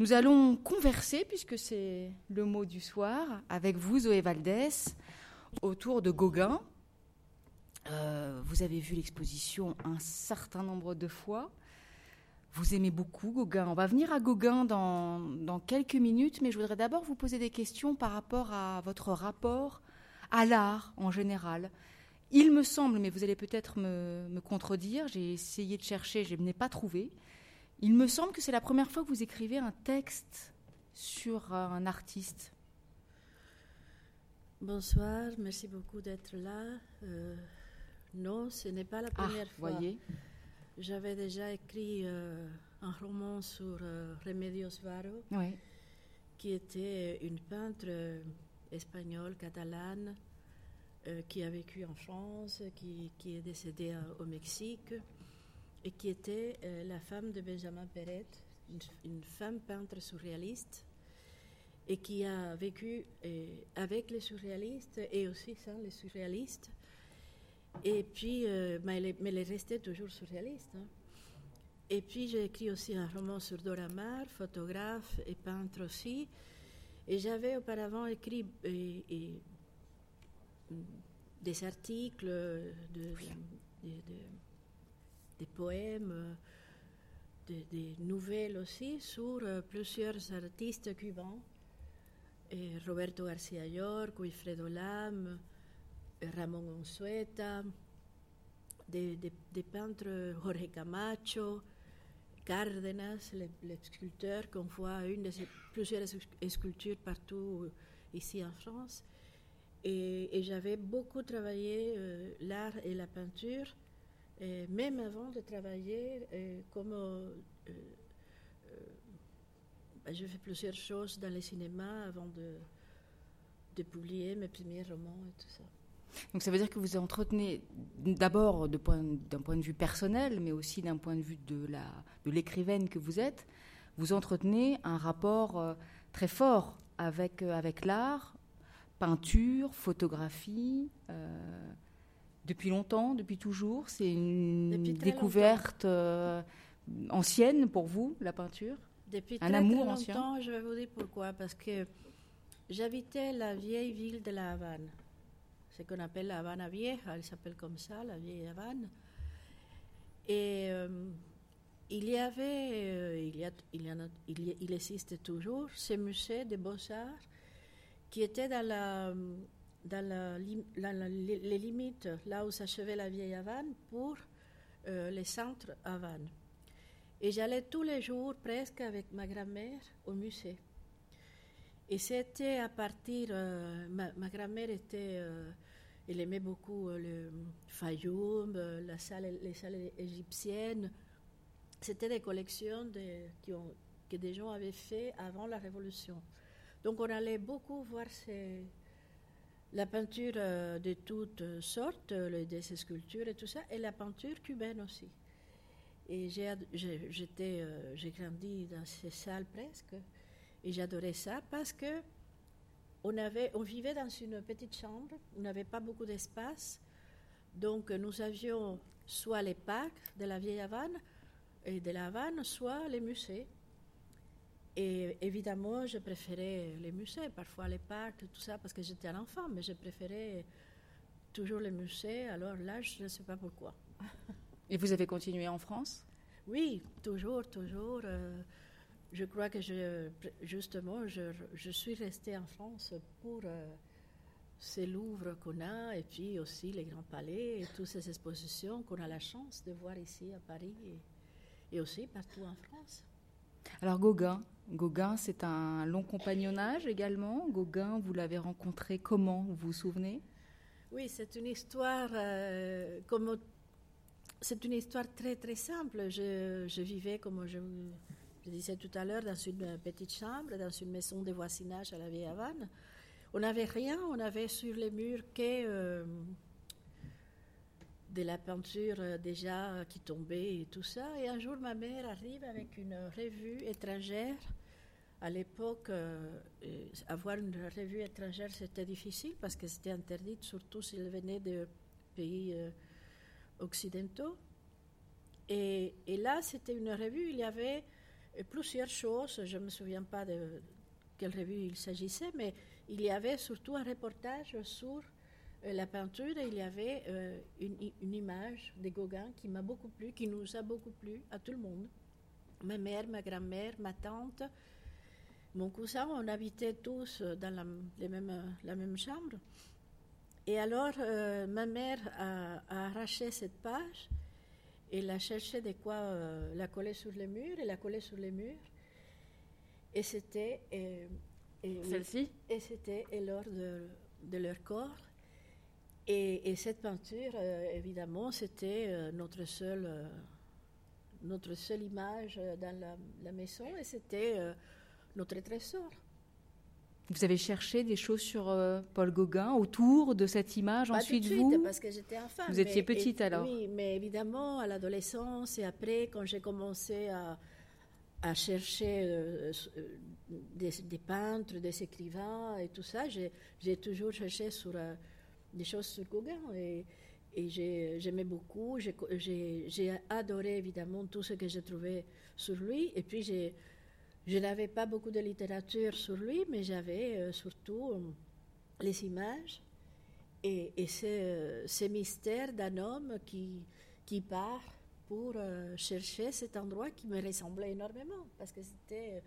Nous allons converser, puisque c'est le mot du soir, avec vous, Zoé Valdès, autour de Gauguin. Euh, vous avez vu l'exposition un certain nombre de fois. Vous aimez beaucoup Gauguin. On va venir à Gauguin dans, quelques minutes, mais je voudrais d'abord vous poser des questions par rapport à votre rapport à l'art en général. Il me semble, mais vous allez peut-être me, contredire, j'ai essayé de chercher, je n'ai pas trouvé. Il me semble que c'est la première fois que vous écrivez un texte sur un artiste. Bonsoir, merci beaucoup d'être là. Euh, non, ce n'est pas la Ah, première fois. voyez. J'avais déjà écrit euh, un roman sur euh, Remedios Varo, Oui. qui était une peintre euh, espagnole, catalane, euh, qui a vécu en France, qui, qui est décédée euh, au Mexique, et qui était euh, la femme de Benjamin Perret, une, une femme peintre surréaliste, et qui a vécu euh, avec les surréalistes et aussi sans les surréalistes. Et puis, euh, mais, elle est, mais elle est restée toujours surréaliste. hein. Et puis, j'ai écrit aussi un roman sur Dora Maar, photographe et peintre aussi. Et j'avais auparavant écrit et, des articles, de, de- de- des poèmes, euh, de- des nouvelles aussi sur euh, plusieurs artistes cubains. Roberto García York, Wilfredo Lam, euh, Ramón Onsueta, des, peintres Jorge Camacho, Cárdenas, le, le sculpteur qu'on voit une de plusieurs es- sculptures partout ici en France. Et, j'avais beaucoup travaillé l'art et la peinture, même avant de travailler euh, comme euh, euh, bah, je fais plusieurs choses dans le cinéma avant de, de publier mes premiers romans et tout ça. Donc ça veut dire que vous entretenez d'abord d'un point de vue personnel, mais aussi d'un point de vue de la de l'écrivaine que vous êtes, vous entretenez un rapport euh, très fort avec euh, avec l'art, peinture, photographie. euh, depuis longtemps, depuis toujours, c'est une Depuis découverte euh, ancienne pour vous, la peinture? Depuis Un très, amour très ancien? longtemps, je vais vous dire pourquoi. Parce que j'habitais la vieille ville de La Havane. Ce qu'on appelle la Havana Vieja, elle s'appelle comme ça, la vieille Havane. Et euh, il y avait, euh, il, y a, il, y a- il, y- il existe toujours, ce musée des beaux-arts qui était dans, la, dans les limites, là où s'achevait la vieille Havane, pour euh, les centres Havane. Et j'allais tous les jours, presque avec ma grand-mère, au musée. Et c'était à partir. euh, ma, grand-mère était. euh, elle aimait beaucoup euh, le Fayoum, la salle, les salles égyptiennes. C'était des collections qui ont- que des gens avaient fait avant la Révolution. Donc on allait beaucoup voir ces- la peinture euh, de toutes sortes, euh, des sculptures et tout ça, et la peinture cubaine aussi. Et j'étais, euh, j'ai grandi dans ces salles presque, et j'adorais ça parce que on, avait, on vivait dans une petite chambre, on n'avait pas beaucoup d'espace, donc nous avions soit les parcs de la vieille Havane, et de la Havane, soit les musées. Et évidemment, je préférais les musées, parfois les parcs, tout ça, parce que j'étais un enfant, mais je préférais toujours les musées. Alors là, je ne sais pas pourquoi. Et vous avez continué en France? Oui, toujours, toujours. euh, je crois que je, justement, je, je suis restée en France pour euh, ces Louvres qu'on a, et puis aussi les grands palais, et toutes ces expositions qu'on a la chance de voir ici à Paris, et, et aussi partout en France. Alors Gauguin, Gauguin, c'est un long compagnonnage également. Gauguin, vous l'avez rencontré comment Vous vous souvenez? Oui, c'est une histoire euh, c'est une histoire très très simple. Je, je vivais comme je, je disais tout à l'heure dans une petite chambre, dans une maison de voisinage à la vieille Havane. On n'avait rien, on avait sur les murs que euh, de la peinture euh, déjà qui tombait et tout ça. Et un jour, ma mère arrive avec une revue étrangère. À l'époque, euh, euh, avoir une revue étrangère, c'était difficile parce que c'était interdit, surtout s'il venait de pays euh, occidentaux. Et, et là, c'était une revue, il y avait plusieurs choses. Je ne me souviens pas de quelle revue il s'agissait, mais il y avait surtout un reportage sur euh, la peinture. il y avait euh, une, une, image de Gauguin qui m'a beaucoup plu, qui nous a beaucoup plu à tout le monde. Ma mère, ma grand-mère, ma tante, mon cousin, on habitait tous dans la, les mêmes, la même chambre. Et alors, euh, ma mère a, arraché cette page et a cherché de quoi la coller sur les murs et la coller sur les murs. Et c'était. Celle-ci? Et c'était lors de, de, leur corps. Et, cette peinture, euh, évidemment, c'était euh, notre, seule, euh, notre seule image dans la, maison et c'était notre trésor. Vous avez cherché des choses sur Paul Gauguin autour de cette image Pas ensuite tout de suite, vous parce que j'étais enfant. Vous étiez petite alors Oui, mais évidemment à l'adolescence et après quand j'ai commencé à, à chercher des, peintres, des écrivains et tout ça, j'ai toujours cherché sur des choses sur Gauguin et, j'aimais beaucoup. J'ai adoré évidemment tout ce que j'ai trouvé sur lui. Et puis je n'avais pas beaucoup de littérature sur lui, mais j'avais euh, surtout euh, les images et, et euh, ces, mystères d'un homme qui, part pour chercher cet endroit qui me ressemblait énormément, parce que c'était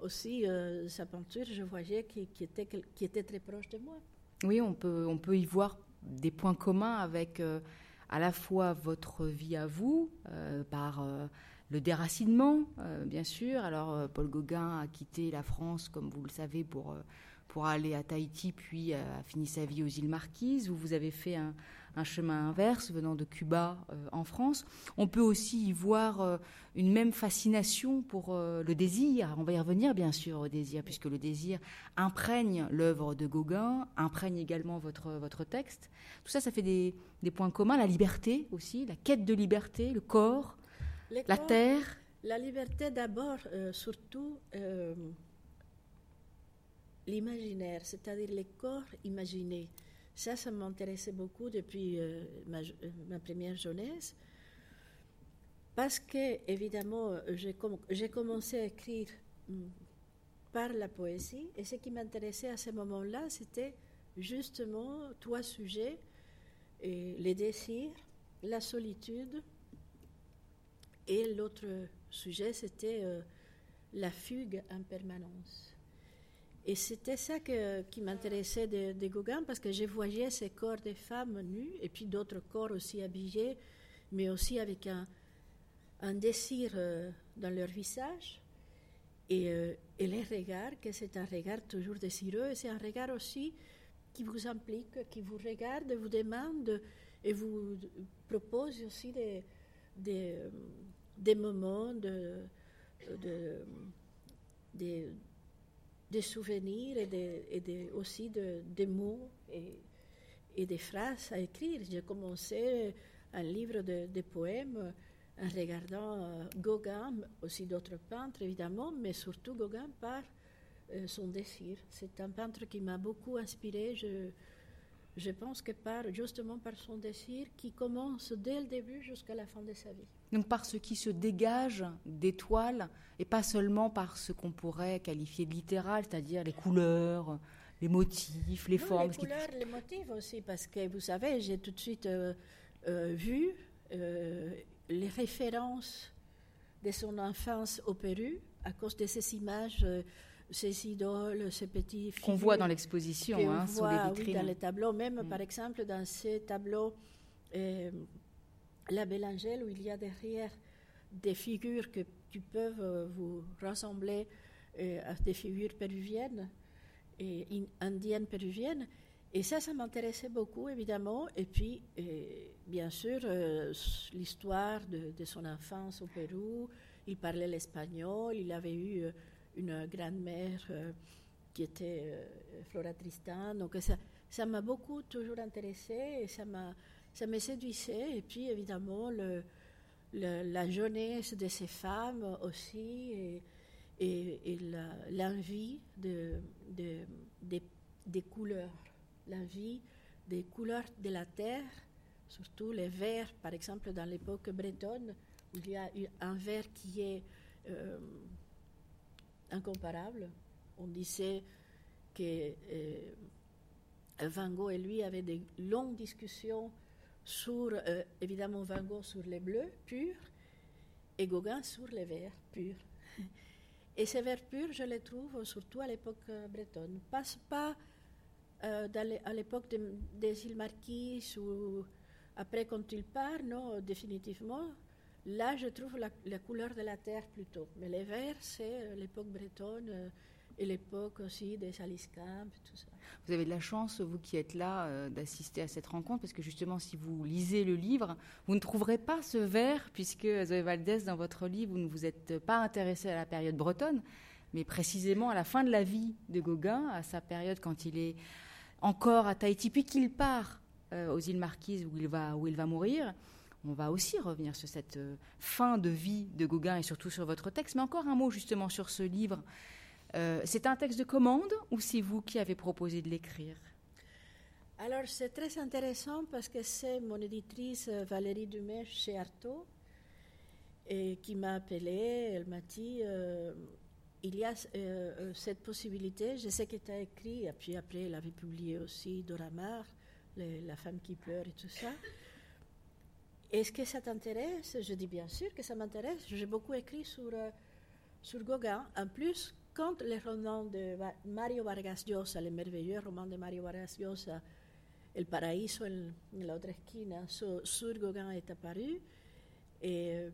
aussi sa peinture, je voyais qui était très proche de moi. Oui, on peut, on peut y voir des points communs avec euh, à la fois votre vie à vous, euh, par euh, le déracinement, bien sûr. Alors, Paul Gauguin a quitté la France, comme vous le savez, pour, pour aller à Tahiti, puis a fini sa vie aux îles Marquises, où vous avez fait un, un chemin inverse venant de Cuba euh, en France. On peut aussi y voir euh, une même fascination pour euh, le désir. On va y revenir bien sûr au désir, puisque le désir imprègne l'œuvre de Gauguin, imprègne également votre, votre texte. Tout ça, ça fait des, points communs. La liberté aussi, la quête de liberté, le corps, la terre. La liberté d'abord, surtout l'imaginaire, c'est-à-dire les corps imaginés. Ça, ça m'intéressait beaucoup depuis euh, euh, ma, première jeunesse. Parce que, évidemment, j'ai commencé à écrire mm, par la poésie. Et ce qui m'intéressait à ce moment-là, c'était justement trois sujets et les désirs, la solitude. Et l'autre sujet, c'était euh, la fugue en permanence. Et c'était ça qui m'intéressait de, Gauguin, parce que je voyais ces corps de femmes nus, et puis d'autres corps aussi habillés, mais aussi avec un, désir euh, dans leur visage. Et, euh, et les regards, que c'est un regard toujours désireux, et c'est un regard aussi qui vous implique, qui vous regarde, vous demande, et vous propose aussi des, des, des moments de, de, de des souvenirs et, aussi de, des mots et, et, des phrases à écrire. J'ai commencé un livre de, poèmes en regardant euh, Gauguin, aussi d'autres peintres évidemment, mais surtout Gauguin par euh, son désir. C'est un peintre qui m'a beaucoup inspiré. Je, je pense que par, justement par son désir qui commence dès le début jusqu'à la fin de sa vie. Donc par ce qui se dégage des toiles et pas seulement par ce qu'on pourrait qualifier de littéral, c'est-à-dire les couleurs, les motifs, les formes. Les couleurs, les motifs aussi, parce que vous savez, j'ai tout de suite euh, euh, vu euh, les références de son enfance au Pérou à cause de ces images ces idoles, ces petits qu'on voit dans l'exposition, hein, sur les vitrines. Oui, dans les tableaux, même mm. par exemple dans ces tableaux, euh, la Belle Angèle, où il y a derrière des figures que, qui peuvent euh, vous ressembler euh, à des figures péruviennes indiennes péruviennes. Et ça, ça m'intéressait beaucoup, évidemment. Et puis, bien sûr, l'histoire de, son enfance au Pérou. Il parlait l'espagnol, il avait eu une grand-mère euh, qui était euh, Flora Tristan. Donc ça, ça m'a beaucoup toujours intéressée et ça m'a ça me séduisait. Et puis évidemment la jeunesse de ces femmes aussi et, l'envie de, de, des couleurs, l'envie des couleurs de la terre, surtout les verts, par exemple dans l'époque bretonne, il y a un vert qui est euh, incomparable. On disait que Van Gogh et lui avaient des longues discussions sur, évidemment, Van Gogh sur les bleus purs et Gauguin sur les verts purs. Et ces verts purs, je les trouve surtout à l'époque bretonne. Pas, pas à l'époque des îles Marquises ou après quand il part, non, définitivement. Là, je trouve la, couleur de la terre plutôt. Mais les verts, c'est l'époque bretonne et l'époque aussi des Alice Camp, tout ça. Vous avez de la chance, vous qui êtes là, euh, d'assister à cette rencontre, parce que justement, si vous lisez le livre, vous ne trouverez pas ce vers, puisque Zoé Valdès, dans votre livre, vous ne vous êtes pas intéressé à la période bretonne, mais précisément à la fin de la vie de Gauguin, à sa période quand il est encore à Tahiti, puis qu'il part euh, aux îles Marquises où il, va, où il va mourir. On va aussi revenir sur cette euh, fin de vie de Gauguin et surtout sur votre texte. Mais encore un mot justement sur ce livre. Euh, c'est un texte de commande ou c'est vous qui avez proposé de l'écrire? Alors c'est très intéressant parce que c'est mon éditrice Valérie Dumais chez Artaud et qui m'a appelée. Elle m'a dit il y a cette possibilité. Je sais que tu as écrit, et puis après elle avait publié aussi Doramar la femme qui pleure et tout ça. Est-ce que ça t'intéresse? Je dis bien sûr que ça m'intéresse. J'ai beaucoup écrit sur, euh, sur Gauguin. En plus, quand le roman de Mario Vargas Llosa, le merveilleux roman de Mario Vargas Llosa, El Paraíso en, la otra esquina, sur, Gauguin est apparu, et euh,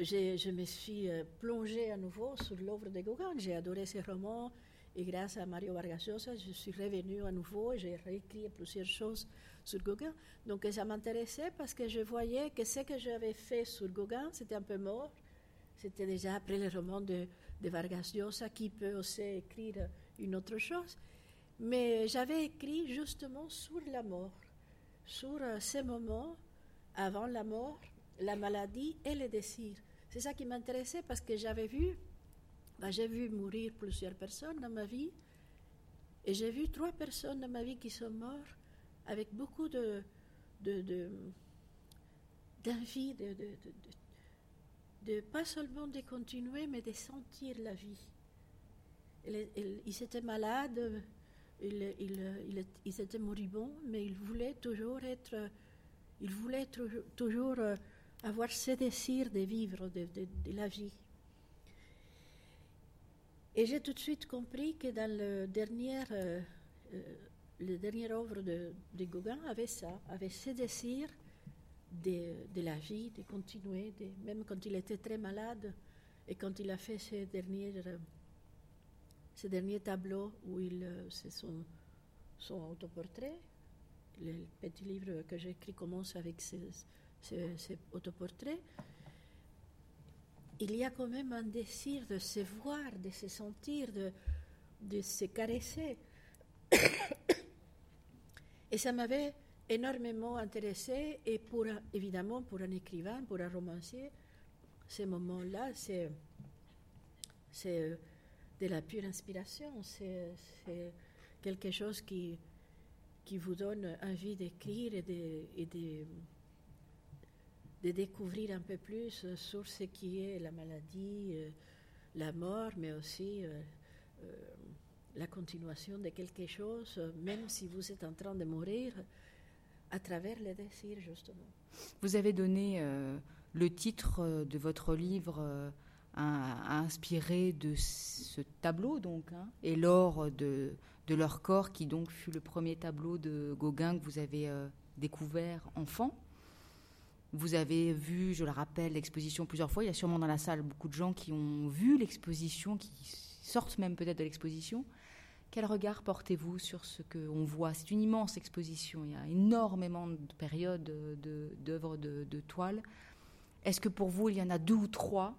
je me suis euh, plongée à nouveau sur l'œuvre de Gauguin. J'ai adoré ce roman. Et grâce à Mario Vargas Llosa, je suis revenue à nouveau et j'ai réécrit plusieurs choses sur Gauguin. Donc ça m'intéressait parce que je voyais que ce que j'avais fait sur Gauguin, c'était un peu mort. C'était déjà après le roman de, de Vargas Llosa qui peut aussi écrire une autre chose. Mais j'avais écrit justement sur la mort, sur euh, ces moments avant la mort, la maladie et le désir. C'est ça qui m'intéressait parce que j'avais vu bah, j'ai vu mourir plusieurs personnes dans ma vie. Et j'ai vu trois personnes dans ma vie qui sont mortes avec beaucoup de, d'envie, de, pas seulement de continuer, mais de sentir la vie. ils étaient malades, ils, ils, ils, étaient moribonds, mais ils voulaient toujours être, ils voulaient toujours euh, avoir ce désir de vivre, de la vie. Et j'ai tout de suite compris que dans le dernier, euh, euh, le dernière œuvre de, de, Gauguin avait ça, avait ce désir de, de la vie, de continuer, de, même quand il était très malade et quand il a fait ces derniers, ces derniers tableaux où il, euh, c'est son, son autoportrait. Le petit livre que j'ai écrit commence avec ces autoportraits il y a quand même un désir de se voir, de se sentir, de, de se caresser. et ça m'avait énormément intéressé et pour évidemment pour un écrivain, pour un romancier, ces moments-là, c'est, c'est de la pure inspiration, c'est, quelque chose qui, qui vous donne envie d'écrire et de, et de de découvrir un peu plus euh, sur ce qui est la maladie, euh, la mort, mais aussi euh, la continuation de quelque chose, même si vous êtes en train de mourir, à travers le désir, justement. Vous avez donné le titre de votre livre à, inspirer de ce tableau, donc, hein, et l'or de, de, leur corps, qui donc fut le premier tableau de Gauguin que vous avez découvert enfant. Vous avez vu, je le rappelle, l'exposition plusieurs fois. Il y a sûrement dans la salle beaucoup de gens qui ont vu l'exposition, qui sortent même peut-être de l'exposition. Quel regard portez-vous sur ce qu'on voit? C'est une immense exposition. Il y a énormément de périodes d'œuvres de, de, toile. Est-ce que pour vous, il y en a deux ou trois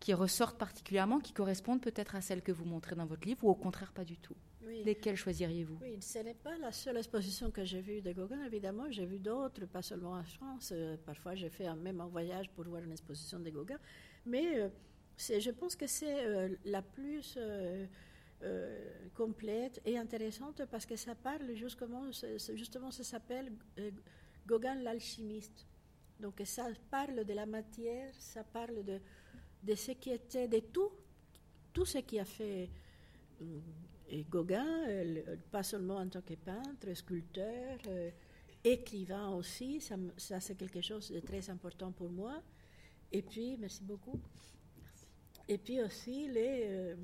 qui ressortent particulièrement, qui correspondent peut-être à celles que vous montrez dans votre livre, ou au contraire pas du tout? Lesquelles choisiriez-vous? Oui, ce n'est pas la seule exposition que j'ai vue de Gauguin, évidemment. J'ai vu d'autres, pas seulement en France. Euh, parfois, j'ai fait un, même un voyage pour voir une exposition de Gauguin. Mais euh, je pense que c'est euh, la plus complète et intéressante parce que ça parle justement, justement ça s'appelle Gauguin l'alchimiste. Donc ça parle de la matière, ça parle de, de ce qui était, de tout tout ce qui a fait et Gauguin, euh, pas seulement en tant que peintre, sculpteur, euh, écrivain aussi, ça, c'est quelque chose de très important pour moi. Et puis, merci beaucoup. Et puis aussi les, euh,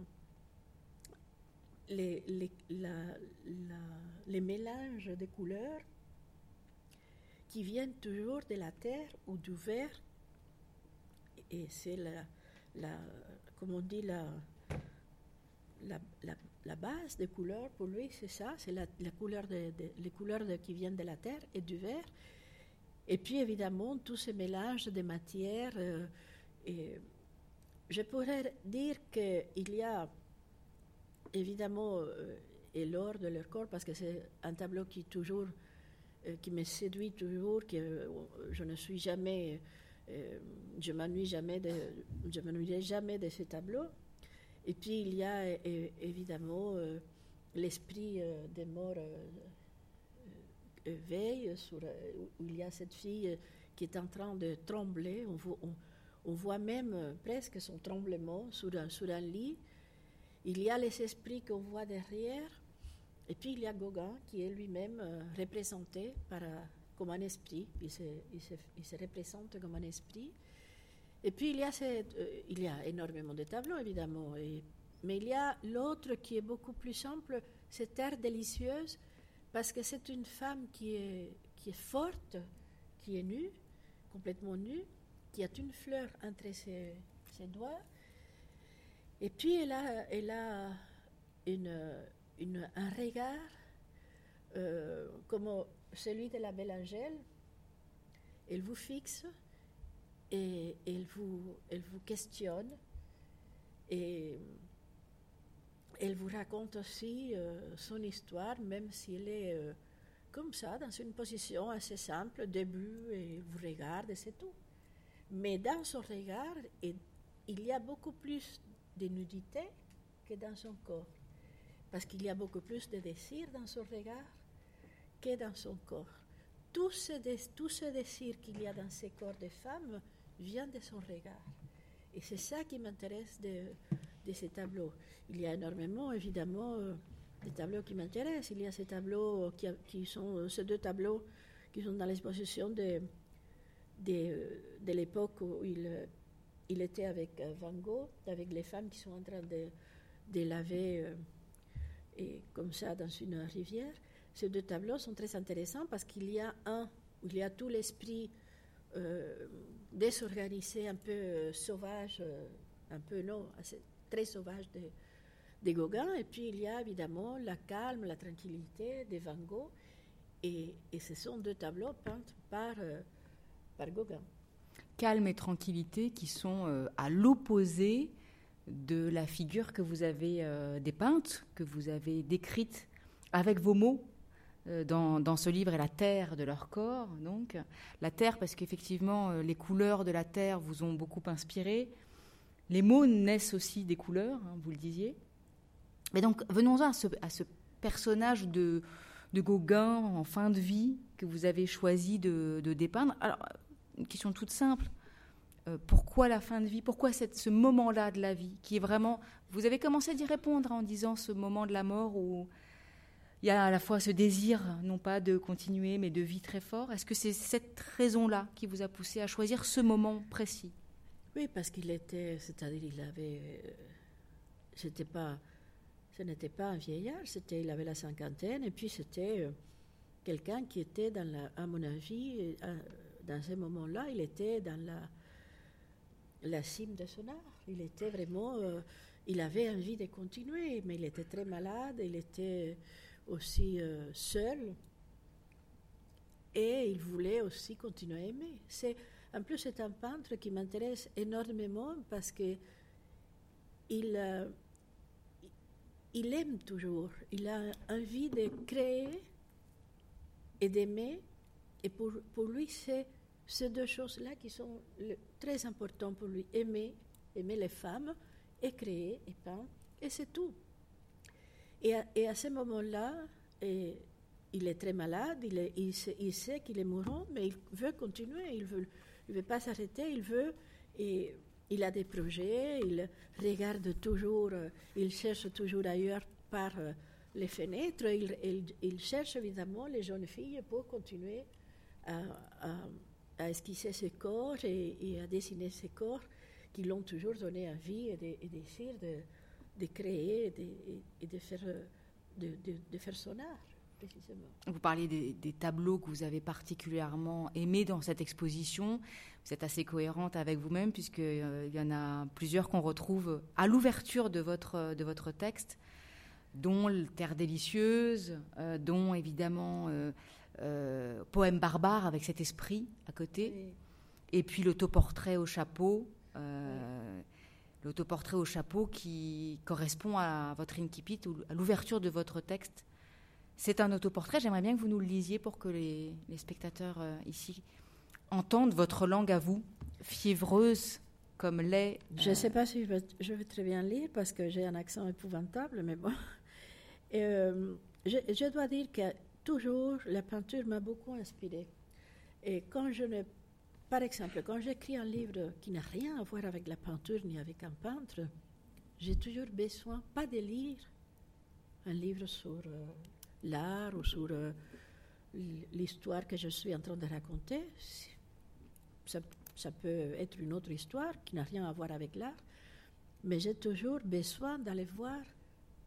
les, les, les mélanges de couleurs qui viennent toujours de la terre ou du verre. Et c'est la, la, on dit, la, la, la, base des couleurs, pour lui, c'est ça, c'est la, couleur de, les couleurs qui viennent de la terre et du verre. Et puis, évidemment, tous ces mélanges de matières. Euh, et je pourrais dire qu'il y a, évidemment, euh, et l'or de leur corps, parce que c'est un tableau qui toujours, euh, qui me séduit toujours, que euh, je ne suis jamais, je m'ennuie jamais de, je jamais de ce tableau. Et puis il y a évidemment l'esprit des morts veille où il y a cette fille qui est en train de trembler. On voit, même presque son tremblement sur un lit. Il y a les esprits qu'on voit derrière. Et puis il y a Gauguin qui est lui-même euh, représenté euh, comme un esprit. Il se, représente comme un esprit. Et puis il y a, cette, euh, il y a énormément de tableaux évidemment. Mais il y a l'autre qui est beaucoup plus simple, c'est Terre délicieuse, parce que c'est une femme qui est, qui est forte, qui est nue, complètement nue, qui a une fleur entre ses doigts. Et puis elle a, elle a une, un regard euh, comme celui de la belle Angèle. Elle vous fixe et elle vous, elle vous questionne et elle vous raconte aussi euh, son histoire, même si elle est euh, comme ça, dans une position assez simple, début, et vous regarde et c'est tout. Mais dans son regard, il y a beaucoup plus de nudité que dans son corps. Parce qu'il y a beaucoup plus de désir dans son regard que dans son corps. Tout ce, tout ce désir qu'il y a dans ces corps de femmes vient de son regard. Et c'est ça qui m'intéresse de, de, ces tableaux. Il y a énormément, évidemment, euh, des tableaux qui m'intéressent. Il y a ces tableaux qui, qui sont, ces deux tableaux qui sont dans l'exposition de, de, de l'époque où il, il était avec Van Gogh, avec les femmes qui sont en train de, de laver euh, et comme ça dans une rivière. Ces deux tableaux sont très intéressants parce qu'il y a un il y a tout l'esprit euh, désorganisé, un peu euh, sauvage, euh, un peu non, assez, très sauvage de, de, Gauguin, et puis il y a évidemment la calme, la tranquillité de Van Gogh, et, et ce sont deux tableaux peints par, euh, par Gauguin. Calme et tranquillité qui sont euh, à l'opposé de la figure que vous avez euh, dépeinte, que vous avez décrite avec vos mots euh, dans, ce livre, et la terre de leur corps. Donc, la terre, parce qu'effectivement, les couleurs de la terre vous ont beaucoup inspiré. Les mots naissent aussi des couleurs, hein, vous le disiez. Mais donc, venons-en à ce, personnage de, de, Gauguin en fin de vie que vous avez choisi de, de dépeindre. Alors, une question toute simple. Euh, pourquoi la fin de vie? Pourquoi cette, ce moment-là de la vie qui est vraiment... Vous avez commencé d'y répondre en disant ce moment de la mort où il y a à la fois ce désir, non pas de continuer, mais de vie très fort. Est-ce que c'est cette raison-là qui vous a poussé à choisir ce moment précis? Oui, parce qu'il était, c'est-à-dire il avait, c'était pas, ce n'était pas un vieillard, c'était, il avait la cinquantaine, et puis c'était quelqu'un qui était à mon avis, dans ce moment-là, il était dans la cime de son art. Il était vraiment, euh, il avait envie de continuer, mais il était très malade, il était aussi euh, seul, et il voulait aussi continuer à aimer. C'est, en plus, c'est un peintre qui m'intéresse énormément parce que il, euh, il aime toujours, il a envie de créer et d'aimer, et pour, lui, c'est ces deux choses-là qui sont très importantes pour lui. Aimer, aimer les femmes, et créer, et peindre, et c'est tout. Et à, ce moment-là, il est très malade, il, sait, il sait qu'il est mourant, mais il veut continuer, il ne veut, pas s'arrêter, il veut, il a des projets, il regarde toujours, il cherche toujours ailleurs par euh, les fenêtres, il, cherche évidemment les jeunes filles pour continuer à, esquisser ses corps et, à dessiner ses corps qui l'ont toujours donné envie et, et désir de, de créer et de, faire, de, faire son art. Vous parliez des, tableaux que vous avez particulièrement aimés dans cette exposition. Vous êtes assez cohérente avec vous-même puisqu'il euh, y en a plusieurs qu'on retrouve à l'ouverture de votre, de votre texte, dont Terre délicieuse, euh, dont évidemment euh, Poème barbare avec cet esprit à côté, et puis l'autoportrait au chapeau. L'autoportrait au chapeau qui correspond à votre incipit, à l'ouverture de votre texte c'est un autoportrait. J'aimerais bien que vous nous le lisiez pour que les, spectateurs euh, ici entendent votre langue à vous, fiévreuse comme l'est. Je ne sais pas si je vais, très bien lire parce que j'ai un accent épouvantable, mais bon. Euh, je, dois dire que toujours la peinture m'a beaucoup inspirée. Et quand je ne. Par exemple, quand j'écris un livre qui n'a rien à voir avec la peinture ni avec un peintre, j'ai toujours besoin, pas de lire un livre sur euh, l'art ou sur euh, l'histoire que je suis en train de raconter. Ça, ça, peut être une autre histoire qui n'a rien à voir avec l'art, mais j'ai toujours besoin d'aller voir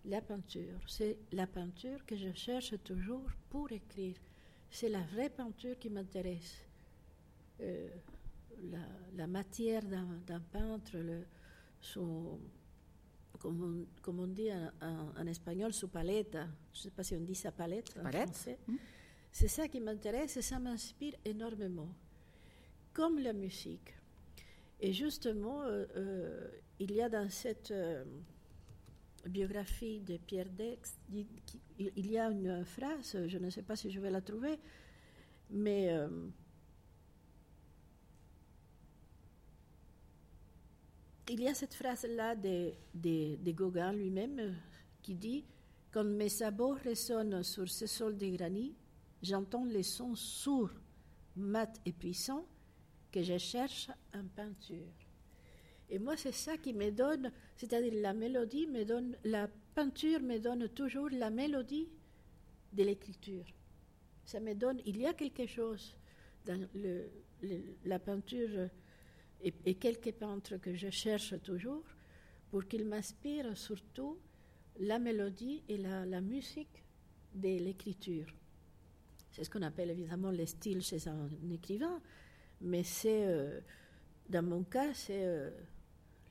la peinture. C'est la peinture que je cherche toujours pour écrire. C'est la vraie peinture qui m'intéresse. Euh, la, matière d'un peintre, le, son, comme on, dit en, espagnol, su palette. Je ne sais pas si on dit sa palette en français. Hmm. C'est ça qui m'intéresse et ça m'inspire énormément. Comme la musique. Et justement, euh, euh, il y a dans cette euh, biographie de Pierre Dex, il y a une phrase, je ne sais pas si je vais la trouver, mais il y a cette phrase-là de, de, Gauguin lui-même qui dit Quand mes sabots résonnent sur ce sol de granit, j'entends les sons sourds, mat et puissants que je cherche en peinture. Et moi, c'est ça qui me donne, c'est-à-dire la mélodie me donne, la peinture me donne toujours la mélodie de l'écriture. Ça me donne, il y a quelque chose dans le, la peinture et, quelques peintres que je cherche toujours pour qu'ils m'inspirent surtout la mélodie et la, musique de l'écriture. C'est ce qu'on appelle évidemment le style chez un écrivain, mais c'est, euh, dans mon cas, c'est euh,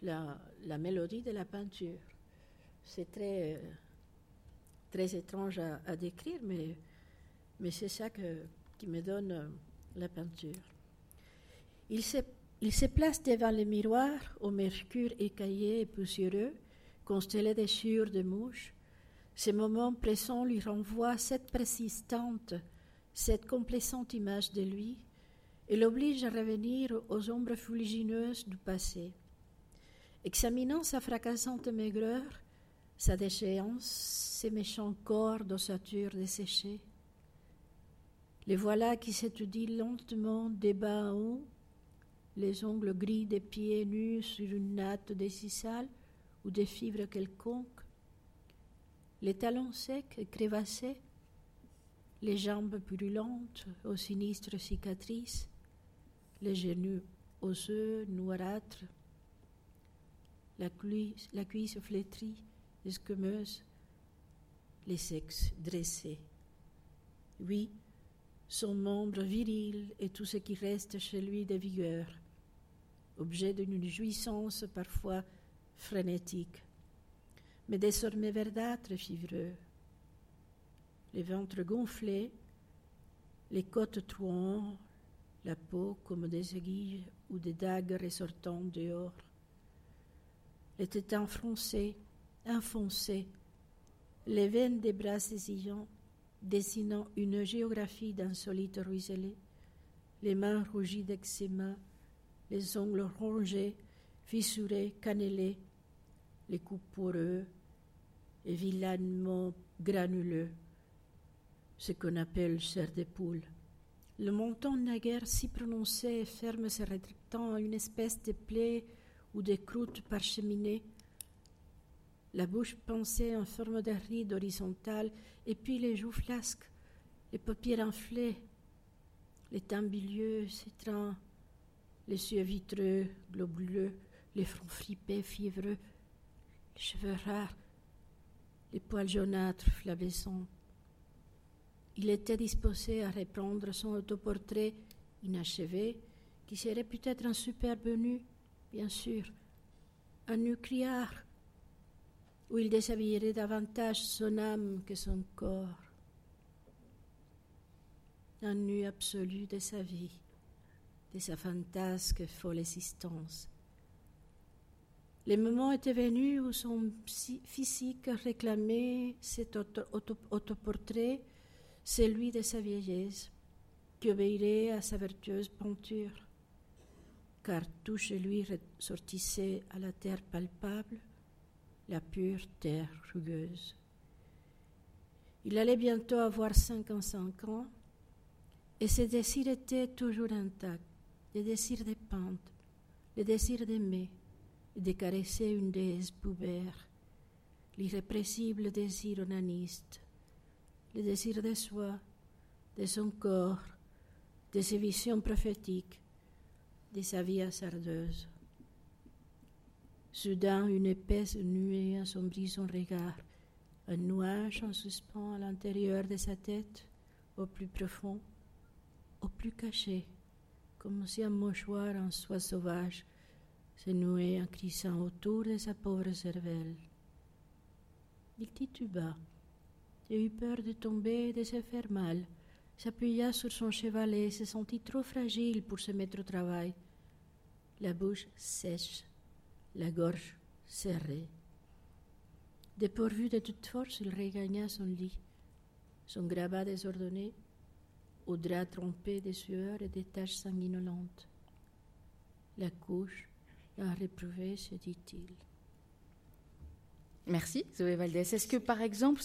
la, mélodie de la peinture. C'est très, euh, très étrange à, décrire, mais, mais c'est ça qui me donne la peinture. Il se place devant le miroir au mercure écaillé et poussiéreux, constellé de chiures de mouches. Ce moment pressant lui renvoie cette persistante, cette complaisante image de lui et l'oblige à revenir aux ombres fuligineuses du passé. Examinant sa fracassante maigreur, sa déchéance, ses méchants corps d'ossature desséchés, les voilà qui s'étudient lentement des bas en haut, les ongles gris des pieds nus sur une natte de cissale ou des fibres quelconques, les talons secs et crévassés, les jambes brûlantes aux sinistres cicatrices, les genoux osseux, noirâtres, la cuisse, flétrie, esquemeuse, les sexes dressés. Oui, son membre viril et tout ce qui reste chez lui de vigueur objet d'une jouissance parfois frénétique, mais désormais verdâtre et fibreux. Les ventres gonflés, les côtes trouantes, la peau comme des aiguilles ou des dagues ressortant dehors. Les tétans froncés, enfoncés, les veines des bras saisillants, dessinant une géographie d'insolites ruisselets, les mains rougies d'eczéma, les ongles rongés, fissurés, cannelés, les coups poreux et vilainement granuleux, ce qu'on appelle chair de poule. Le menton naguère si prononcé ferme se rétractant à une espèce de plaie ou des croûtes parcheminées, la bouche pensée en forme de ride horizontale, et puis les joues flasques, les paupières enflées, les bilieux, s'étranent, les yeux vitreux, globuleux, les fronts fripés, fiévreux, les cheveux rares, les poils jaunâtres, flavescents. Il était disposé à reprendre son autoportrait inachevé, qui serait peut-être un superbe nu, bien sûr, un nu criard, où il déshabillerait davantage son âme que son corps. Un nu absolu de sa vie, de sa fantasque folle existence. Les moments étaient venus où son physique réclamait cet autoportrait, celui de sa vieillesse, qui obéirait à sa vertueuse peinture, car tout chez lui ressortissait à la terre palpable, la pure terre rugueuse. Il allait bientôt avoir 55 ans, et ses désirs étaient toujours intacts, le désir de peindre, le désir d'aimer, de caresser une déesse poubère, l'irrépressible désir onaniste, le désir de soi, de son corps, de ses visions prophétiques, de sa vie hasardeuse. Soudain, une épaisse nuée assombrit son regard, un nuage en suspens à l'intérieur de sa tête, au plus profond, au plus caché, comme si un mouchoir en soie sauvage se nouait en crissant autour de sa pauvre cervelle. Il tituba, et eut peur de tomber et de se faire mal, s'appuya sur son chevalet et se sentit trop fragile pour se mettre au travail. La bouche sèche, la gorge serrée. Dépourvu de toute force, il regagna son lit, son grabat désordonné, au drap trompé de sueur et des taches sanguinolentes. La couche, l'a réprouvé, se dit-il. Merci, Zoé Valdès. Est-ce que, par exemple,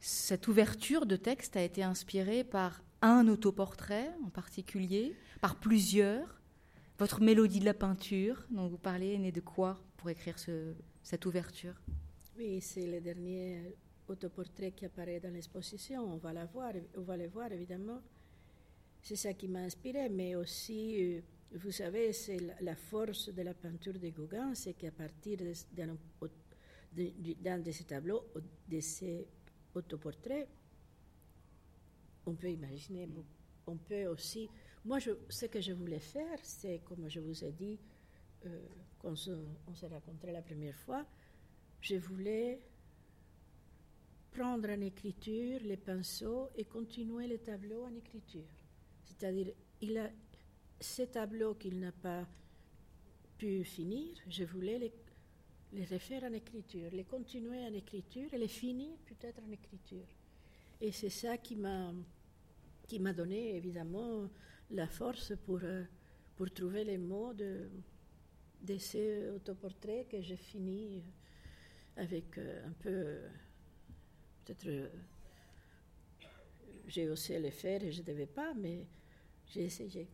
cette ouverture de texte a été inspirée par un autoportrait en particulier, par plusieurs? Votre mélodie de la peinture dont vous parlez est née de quoi pour écrire cette ouverture? Oui, c'est le dernier autoportrait qui apparaît dans l'exposition. On va la voir, on va le voir évidemment. C'est ça qui m'a inspiré, mais aussi euh, vous savez, c'est la, force de la peinture de Gauguin, c'est qu'à partir d'un de, ces tableaux, de ces autoportraits, on peut imaginer, on peut aussi. Moi, ce que je voulais faire, c'est, comme je vous ai dit, euh, quand on s'est rencontrés la première fois, je voulais prendre en écriture les pinceaux et continuer les tableaux en écriture. C'est-à-dire, ces tableaux qu'il n'a pas pu finir, je voulais les, les, refaire en écriture, les continuer en écriture et les finir peut-être en écriture. Et c'est ça qui m'a, qui m'a donné évidemment la force pour, euh, pour trouver les mots de, de ces autoportraits que j'ai fini avec euh, un peu, peut-être, euh, j'ai osé les faire et je ne devais pas, mais j'ai essayé.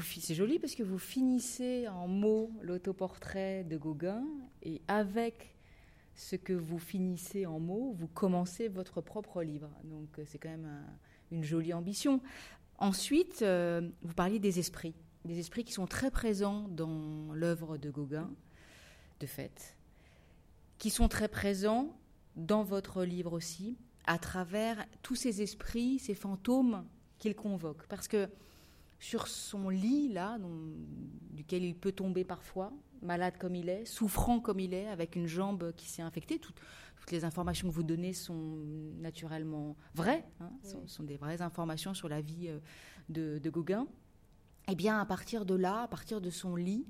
C'est joli parce que vous finissez en mots l'autoportrait de Gauguin et avec ce que vous finissez en mots, vous commencez votre propre livre. Donc euh, c'est quand même une jolie ambition. Ensuite, euh, vous parliez des esprits, des esprits qui sont très présents dans l'œuvre de Gauguin, de fait, qui sont très présents dans votre livre aussi, à travers tous ces esprits, ces fantômes qu'il convoque. Parce que sur son lit, là, duquel il peut tomber parfois, malade comme il est, souffrant comme il est, avec une jambe qui s'est infectée. Toutes, les informations que vous donnez sont naturellement vraies, hein, sont, des vraies informations sur la vie euh, de, Gauguin. Eh bien, à partir de là, à partir de son lit,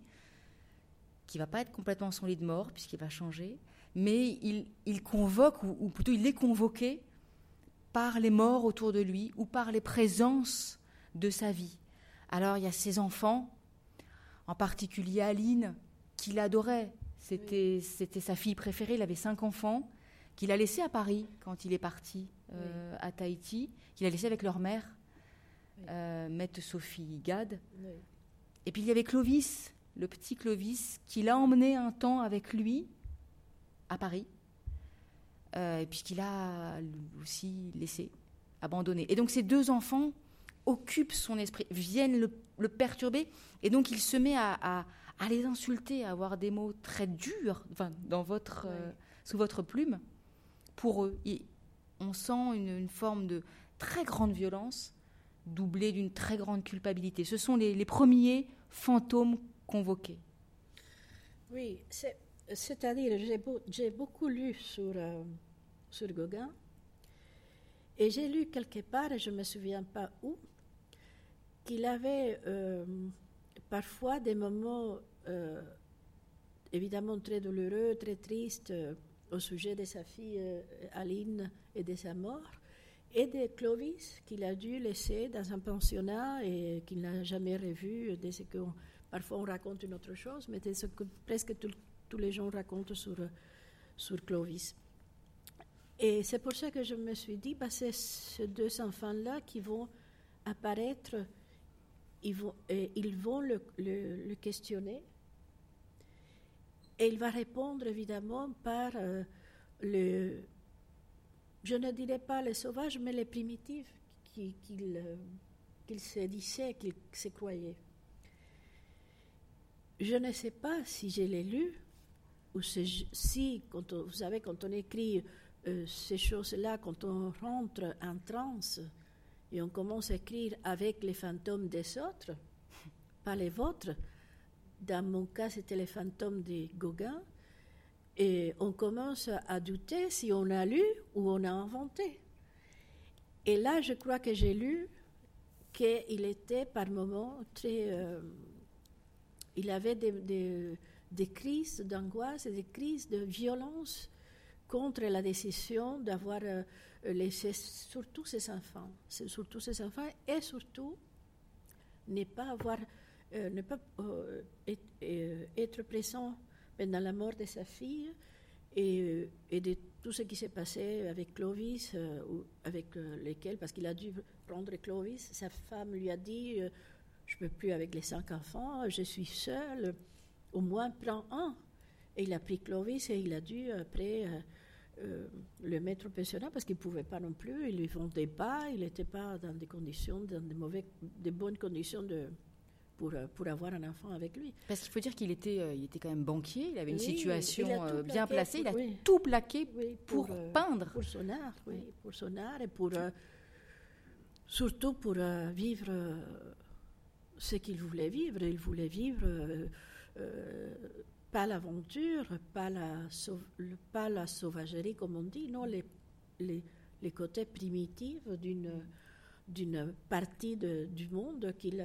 qui va pas être complètement son lit de mort, puisqu'il va changer, mais il, convoque, ou, ou, plutôt il est convoqué par les morts autour de lui, ou par les présences de sa vie. Alors il y a ses enfants, en particulier Aline, qu'il adorait. C'était, c'était sa fille préférée, il avait cinq enfants, qu'il a laissé à Paris quand il est parti euh, à Tahiti, qu'il a laissé avec leur mère, euh, Maître Sophie Gade. Et puis il y avait Clovis, le petit Clovis, qu'il a emmené un temps avec lui à Paris, euh, et puis qu'il a aussi laissé, abandonné. Et donc ces deux enfants occupent son esprit, viennent le, perturber, et donc il se met à, les insulter, à avoir des mots très durs enfin, dans votre, sous votre plume. Pour eux, on sent une, forme de très grande violence doublée d'une très grande culpabilité. Ce sont les, premiers fantômes convoqués. Oui, c'est-à-dire, j'ai beaucoup lu sur, euh, sur Gauguin, et j'ai lu quelque part, et je ne me souviens pas où, qu'il avait euh, parfois des moments euh, évidemment très douloureux, très tristes au sujet de sa fille Aline et de sa mort, et de Clovis qu'il a dû laisser dans un pensionnat et qu'il n'a jamais revu, de ce que parfois on raconte une autre chose, mais c'est ce que presque tous les gens racontent sur, sur Clovis. Et c'est pour ça que je me suis dit, bah, c'est ces deux enfants-là qui vont apparaître. Ils vont, ils vont le, questionner et il va répondre évidemment par euh, le, je ne dirais pas les sauvages, mais les primitifs qu'il qu se disait, qu'il se croyait. Je ne sais pas si je l'ai lu ou si, quand vous savez, quand on écrit euh, ces choses-là, quand on rentre en transe, et on commence à écrire avec les fantômes des autres, pas les vôtres. Dans mon cas, c'était les fantômes de Gauguin. Et on commence à douter si on a lu ou on a inventé. Et là, je crois que j'ai lu qu'il était par moments très. Euh, il avait des, des crises d'angoisse et des crises de violence contre la décision d'avoir euh, laissé surtout ses enfants, surtout ses enfants, et surtout ne pas avoir, euh, ne pas euh, être, présent pendant la mort de sa fille et, de tout ce qui s'est passé avec Clovis, avec lesquels, parce qu'il a dû prendre Clovis, sa femme lui a dit Je ne peux plus avec les cinq enfants, je suis seule, au moins prends un. Et il a pris Clovis et il a dû après euh, le mettre au pensionnat parce qu'il ne pouvait pas non plus, il ne vendait pas, il n'était pas dans des conditions, dans des, mauvais, des bonnes conditions de, pour, euh, pour avoir un enfant avec lui. Parce qu'il faut dire qu'il était, euh, il était quand même banquier, il avait une situation bien placée, il a tout plaqué pour, peindre. Pour son art, oui, pour son art et pour, surtout pour vivre ce qu'il voulait vivre. Il voulait vivre pas l'aventure, pas la, pas la sauvagerie comme on dit, non, les, les, les côtés primitifs d'une, d'une partie de, du monde qu'il,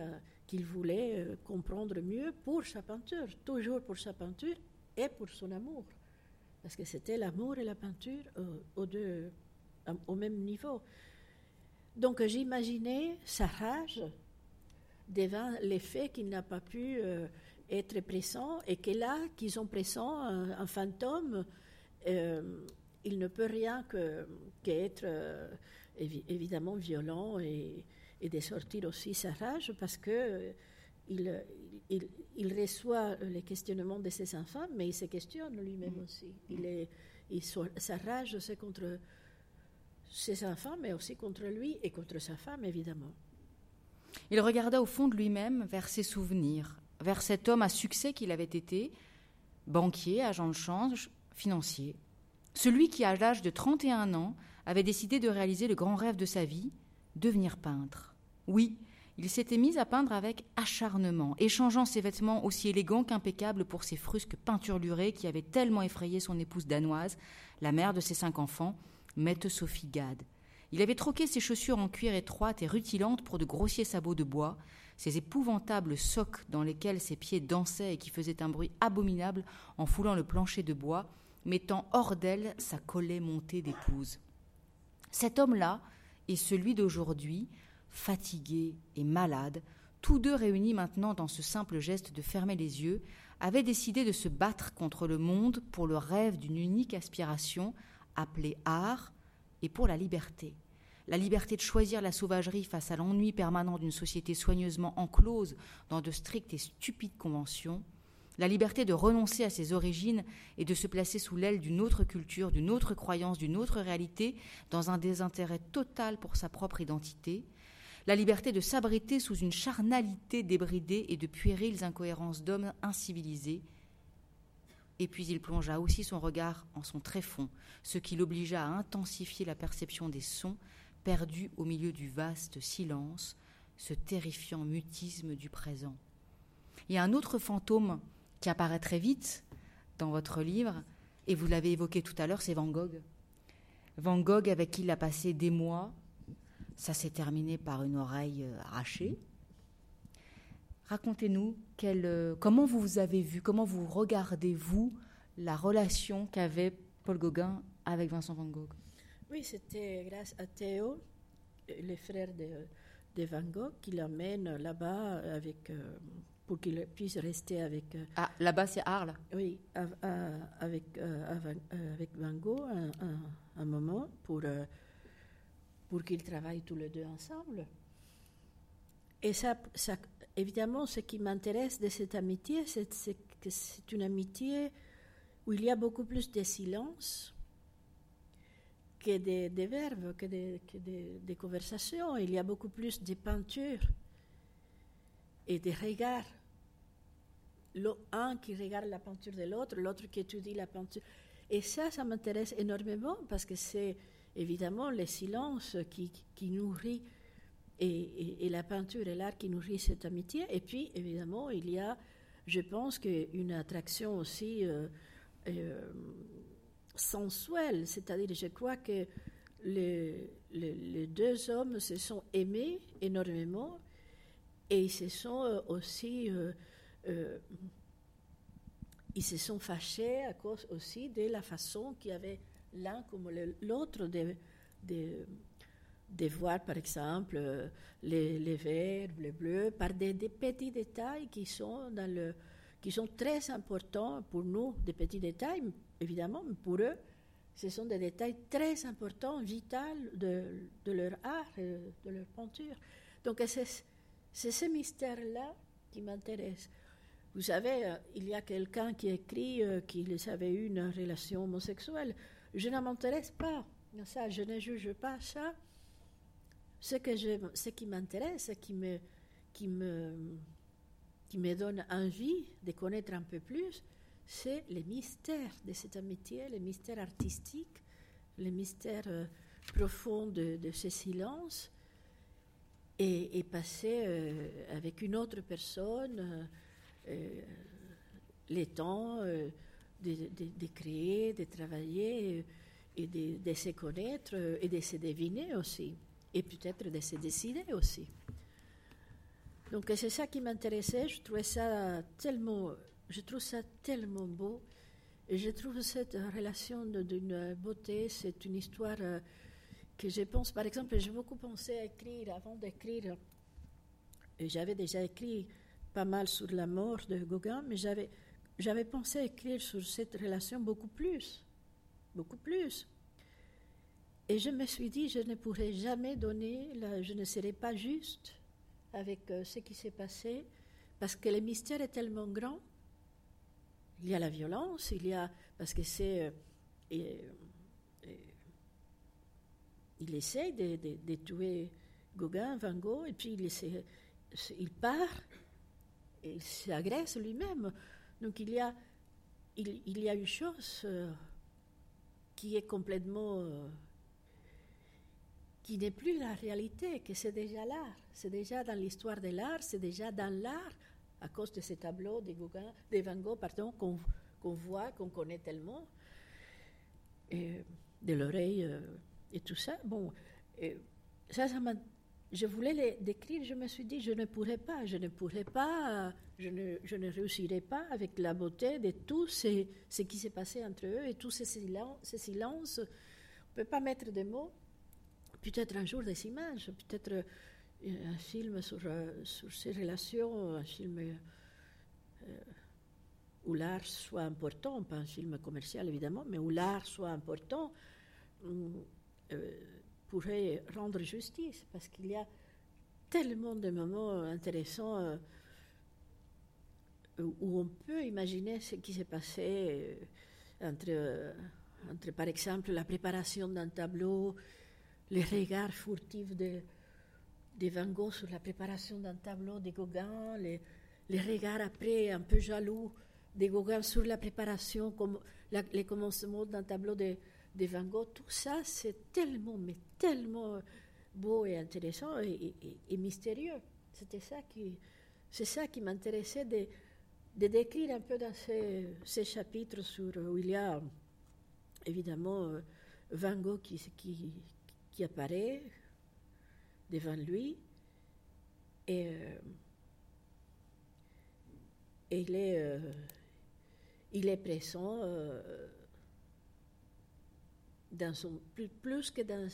qu'il voulait euh, comprendre mieux pour sa peinture, toujours pour sa peinture et pour son amour. Parce que c'était l'amour et la peinture euh, deux, au même niveau. Donc j'imaginais sa rage devant les faits qu'il n'a pas pu euh, être présent et que là, qu'ils ont présent un, fantôme, euh, il ne peut rien que, qu'être euh, évidemment violent et, et, de sortir aussi sa rage parce que euh, il, il, reçoit les questionnements de ses enfants, mais il se questionne lui-même mm. aussi. Il est, il, sa rage, c'est contre ses enfants, mais aussi contre lui et contre sa femme, évidemment. Il regarda au fond de lui-même vers ses souvenirs, vers cet homme à succès qu'il avait été, banquier, agent de change, financier. Celui qui, à l'âge de 31 ans, avait décidé de réaliser le grand rêve de sa vie, devenir peintre. Oui, il s'était mis à peindre avec acharnement, échangeant ses vêtements aussi élégants qu'impeccables pour ses frusques peinturlurées qui avaient tellement effrayé son épouse danoise, la mère de ses cinq enfants, Mette Sophie Gade. Il avait troqué ses chaussures en cuir étroites et rutilantes pour de grossiers sabots de bois, ces épouvantables socs dans lesquels ses pieds dansaient et qui faisaient un bruit abominable en foulant le plancher de bois, mettant hors d'elle sa collet montée d'épouse. Cet homme-là et celui d'aujourd'hui, fatigué et malade, tous deux réunis maintenant dans ce simple geste de fermer les yeux, avaient décidé de se battre contre le monde pour le rêve d'une unique aspiration appelée art et pour la liberté. La liberté de choisir la sauvagerie face à l'ennui permanent d'une société soigneusement enclose dans de strictes et stupides conventions, la liberté de renoncer à ses origines et de se placer sous l'aile d'une autre culture, d'une autre croyance, d'une autre réalité, dans un désintérêt total pour sa propre identité, la liberté de s'abriter sous une charnalité débridée et de puériles incohérences d'hommes incivilisés. Et puis il plongea aussi son regard en son tréfonds, ce qui l'obligea à intensifier la perception des sons perdus au milieu du vaste silence, ce terrifiant mutisme du présent. A un autre fantôme qui apparaît très vite dans votre livre, et vous l'avez évoqué tout à l'heure, c'est Van Gogh. Van Gogh avec qui il a passé des mois, ça s'est terminé par une oreille euh, arrachée. Racontez-nous euh, comment vous avez vu, comment vous regardez-vous la relation qu'avait Paul Gauguin avec Vincent Van Gogh? Oui, c'était grâce à Théo, le frère de, Van Gogh, qui l'amène là-bas avec euh, pour qu'il puisse rester avec. Euh, ah, là-bas, c'est Arles Oui, avec, euh, avec Van Gogh un, moment pour, euh, pour qu'ils travaillent tous les deux ensemble. Et ça, ça évidemment, ce qui m'intéresse de cette amitié, c'est que c'est une amitié où il y a beaucoup plus de silence que des de verbes, que des de, de conversations. Il y a beaucoup plus de peinture et de regards un qui regarde la peinture de l'autre, l'autre qui étudie la peinture. Et ça, ça m'intéresse énormément parce que c'est évidemment le silence qui, qui nourrit et, et, la peinture et l'art qui nourrit cette amitié. Et puis, évidemment, il y a, je pense, une attraction aussi euh, euh, sensuelle. C'est-à-dire, je crois que les, les, deux hommes se sont aimés énormément et ils se sont euh, aussi ils se sont fâchés à cause aussi de la façon qu'il y avait l'un comme l'autre de, de, voir, par exemple, les, les verts, les bleus, par des, petits détails qui sont, dans le, qui sont très importants pour nous, des petits détails, évidemment, mais pour eux, ce sont des détails très importants, vitaux de, de leur art, de leur peinture. Donc c'est ce mystère-là qui m'intéresse. Vous savez, euh, il y a quelqu'un qui écrit euh, qu'il avait eu une relation homosexuelle. Je ne m'intéresse pas ça, je ne juge pas ça. Ce, que je, ce qui m'intéresse, ce qui me, qui, me, qui me donne envie de connaître un peu plus, c'est les mystères de cette amitié, les mystères artistiques, les mystères euh, profonds de, de, ce silence, et, passer avec une autre personne les temps euh, de, créer, de travailler et de, se connaître et de se deviner aussi, et peut-être de se décider aussi. Donc c'est ça qui m'intéressait, je trouvais ça tellement, je trouve ça tellement beau, et je trouve cette relation d'une beauté, c'est une histoire euh, que je pense, par exemple, j'ai beaucoup pensé à écrire, avant d'écrire, j'avais déjà écrit pas mal sur la mort de Gauguin, mais j'avais, j'avais pensé écrire sur cette relation beaucoup plus, beaucoup plus. Et je me suis dit, je ne pourrais jamais donner, je ne serai pas juste avec euh, ce qui s'est passé, parce que le mystère est tellement grand. Il y a la violence, il y a, parce que c'est, euh, euh, il essaie de, tuer Gauguin, Van Gogh, et puis il part, il s'agresse lui-même. Donc il y a, il, y a une chose euh, qui est complètement... Euh, qui n'est plus la réalité, que c'est déjà l'art. C'est déjà dans l'histoire de l'art, c'est déjà dans l'art, à cause de ces tableaux de, Gauguin, de Van Gogh pardon, qu'on voit, qu'on connaît tellement, et de l'oreille euh, et tout ça. Bon, ça, ça m'a je voulais les décrire, je me suis dit, je ne pourrais pas, je ne pourrais pas, je ne, je réussirais pas avec la beauté de tout ce, qui s'est passé entre eux et tous ces silences. Ces silences. On ne peut pas mettre des mots, peut-être un jour des images, peut-être euh, un film sur, euh, sur, ces relations, un film euh, où l'art soit important, pas un film commercial évidemment, mais où l'art soit important pourrait rendre justice, parce qu'il y a tellement de moments intéressants euh, où on peut imaginer ce qui s'est passé entre, entre, par exemple, la préparation d'un tableau, les regards furtifs de, de Van Gogh sur la préparation d'un tableau de Gauguin, les, les, regards après un peu jaloux de Gauguin sur la préparation, comme les commencements d'un tableau de, de, Van Gogh, tout ça, c'est tellement, mais tellement beau et intéressant et, mystérieux. C'était ça qui, c'est ça qui m'intéressait de, de, décrire un peu dans ces, ces, chapitres sur, où il y a évidemment Van Gogh qui, qui, qui apparaît devant lui et, euh, et il, est, euh, il est présent euh, dans son, plus, plus que dans,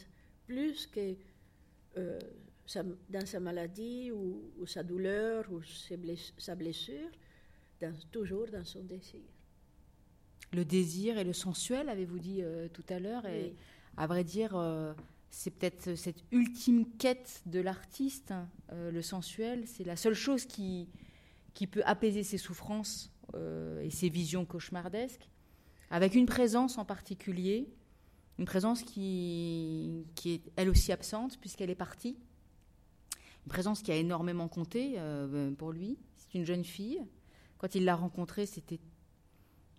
plus que euh, sa, dans sa maladie ou, ou, sa douleur ou bless, sa blessure, dans, toujours dans son désir. Le désir et le sensuel, avez-vous dit euh, tout à l'heure, et Oui. à vrai dire, euh, c'est peut-être cette ultime quête de l'artiste, hein, le sensuel, c'est la seule chose qui, qui peut apaiser ses souffrances et ses visions cauchemardesques, avec une présence en particulier, une présence qui, est elle aussi absente puisqu'elle est partie, une présence qui a énormément compté euh, pour lui. C'est une jeune fille. Quand il l'a rencontrée, c'était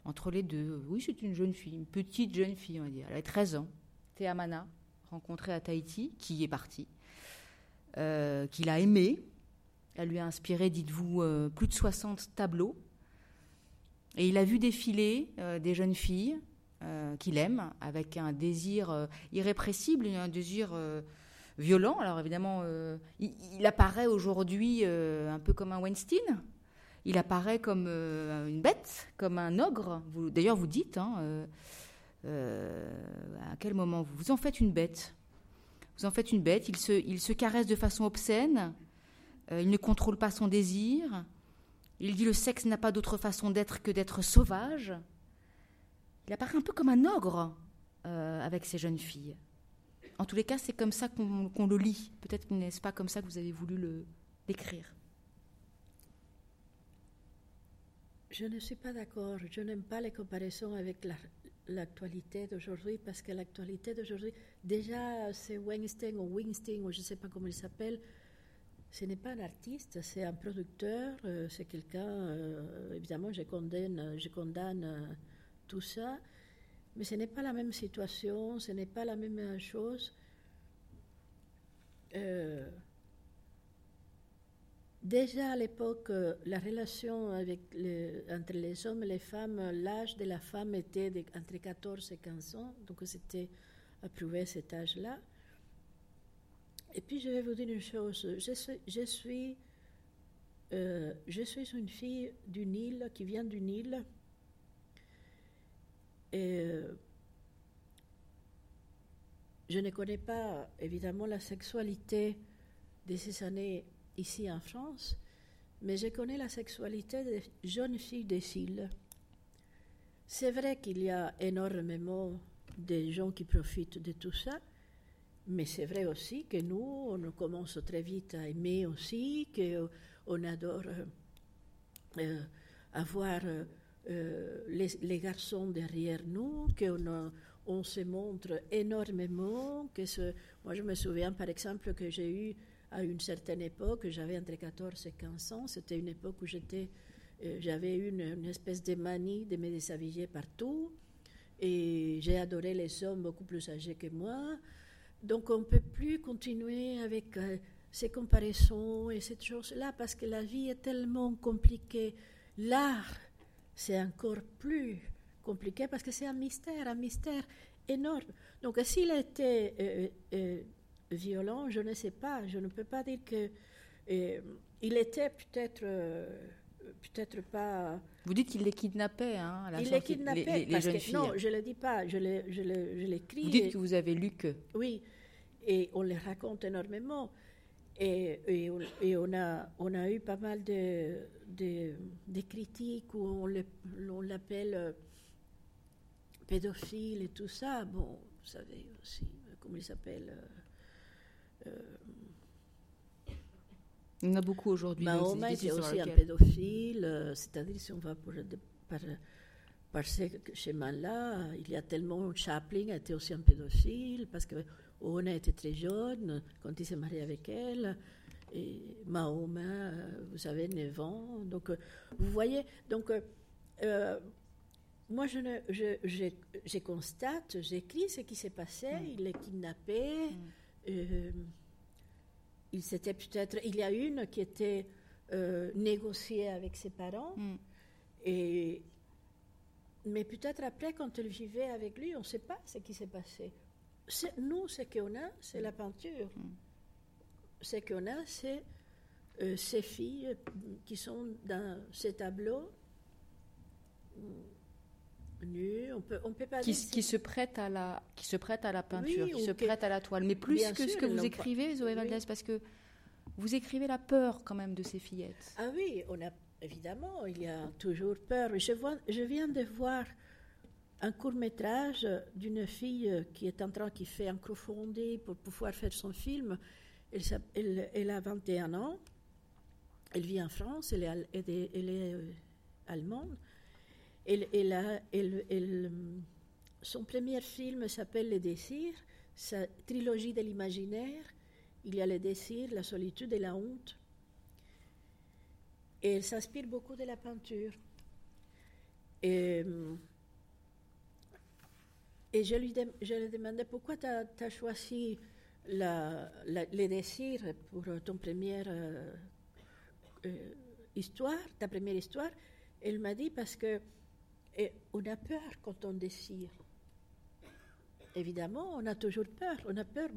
entre les deux. Oui, c'est une jeune fille, une petite jeune fille, on va dire. Elle avait 13 ans. Théamana, rencontrée à Tahiti, qui est partie, euh, qu'il a aimé. Elle lui a inspiré, dites-vous, euh, plus de 60 tableaux. Et il a vu défiler euh, des jeunes filles euh, qu'il aime, avec un désir euh, irrépressible, un désir euh, violent. Alors évidemment, il, apparaît aujourd'hui un peu comme un Weinstein. Il apparaît comme une bête, comme un ogre. D'ailleurs, vous dites, hein, à quel moment vous, en faites une bête? Vous en faites une bête. Il se, il se caresse de façon obscène. Il ne contrôle pas son désir. Il dit le sexe n'a pas d'autre façon d'être que d'être sauvage. Il apparaît un peu comme un ogre euh, avec ces jeunes filles. En tous les cas, c'est comme ça qu'on le lit. Peut-être n'est-ce pas comme ça que vous avez voulu l'écrire. Je ne suis pas d'accord. Je n'aime pas les comparaisons avec la- l'actualité d'aujourd'hui parce que l'actualité d'aujourd'hui, déjà, c'est Weinstein ou Weinstein ou je ne sais pas comment il s'appelle. Ce n'est pas un artiste, c'est un producteur, euh, c'est quelqu'un. euh, évidemment, je condamne, tout ça, mais ce n'est pas la même situation, ce n'est pas la même chose. Euh, Déjà à l'époque, la relation entre les hommes et les femmes, l'âge de la femme était entre 14 et 15 ans, donc c'était approuvé cet âge-là. Et puis je vais vous dire une chose, je suis, je suis, euh, je suis une fille du Nil, qui vient du Nil, euh, je ne connais pas évidemment la sexualité de ces années ici en France, mais je connais la sexualité des jeunes filles des îles. C'est vrai qu'il y a énormément de gens qui profitent de tout ça, mais c'est vrai aussi que nous, on commence très vite à aimer aussi, qu'on adore euh, euh, avoir euh, euh, les, garçons derrière nous, qu'on on se montre énormément. Que. Moi, je me souviens par exemple que j'ai eu à une certaine époque, j'avais entre 14 et 15 ans, c'était une époque où euh, j'avais une, une espèce de manie de me déshabiller partout, et j'ai adoré les hommes beaucoup plus âgés que moi. Donc on ne peut plus continuer avec euh, ces comparaisons et cette chose-là, parce que la vie est tellement compliquée. L'art, c'est encore plus compliqué, parce que c'est un mystère, un mystère énorme. Donc s'il était... euh, euh, violent, je ne sais pas, je ne peux pas dire que euh, il était peut-être euh, peut-être pas. Vous dites qu'il les kidnappait, hein, à la il les kidnappait les, les parce jeunes que filles. non, je le dis pas, je le je je l'écris. Vous dites et- que vous avez lu que. oui, et on les raconte énormément. Et, et on, et on a, on a eu pas mal de, de, de critiques où on le- on l'appelle euh, pédophile et tout ça. Bon, vous savez aussi, euh, comment il s'appelle euh, euh, Il y en a beaucoup aujourd'hui. Mahoma était aussi un pédophile, euh, c'est-à-dire si on va pour, par, par ce chemin-là, il y a tellement. Chaplin était aussi un pédophile parce que Ona était très jeune quand il s'est marié avec elle. Et Mahoma, euh, vous savez, 9 ans. Donc, euh, vous voyez, donc, moi, je, ne, je, je, je constate, j'écris ce qui s'est passé. Mm. Il est kidnappé. Mm il s'était peut-être. Il y a une qui était euh, négociée avec ses parents. Mm. Et, mais peut-être après, quand elle vivait avec lui, on ne sait pas ce qui s'est passé. Nous, ce qu'on a, c'est la peinture. Mm. Ce qu'on a, c'est euh, ces filles qui sont dans ces tableaux on peut, on peut pas qui, qui, se prête à la, qui se prête à la peinture, qui se prête à la toile, mais plus que ce que vous écrivez, Zoé Valdez, parce que vous écrivez la peur quand même de ces fillettes. Ah oui, on a évidemment, il y a toujours peur. Je, vois, je viens de voir un court métrage d'une fille qui est en train, qui fait un crowdfunding pour pouvoir faire son film. Elle, a 21 ans. Elle vit en France. Elle est, allemande. Son premier film s'appelle Les Désirs, sa trilogie de l'imaginaire. Il y a le désir, la solitude et la honte. Et elle s'inspire beaucoup de la peinture. Et, et je, lui je lui demandais pourquoi tu as, choisi la, les désirs pour ton première euh, euh, histoire, ta première histoire? Elle m'a dit parce que on a peur quand on désire. Évidemment, on a toujours peur. On a peur,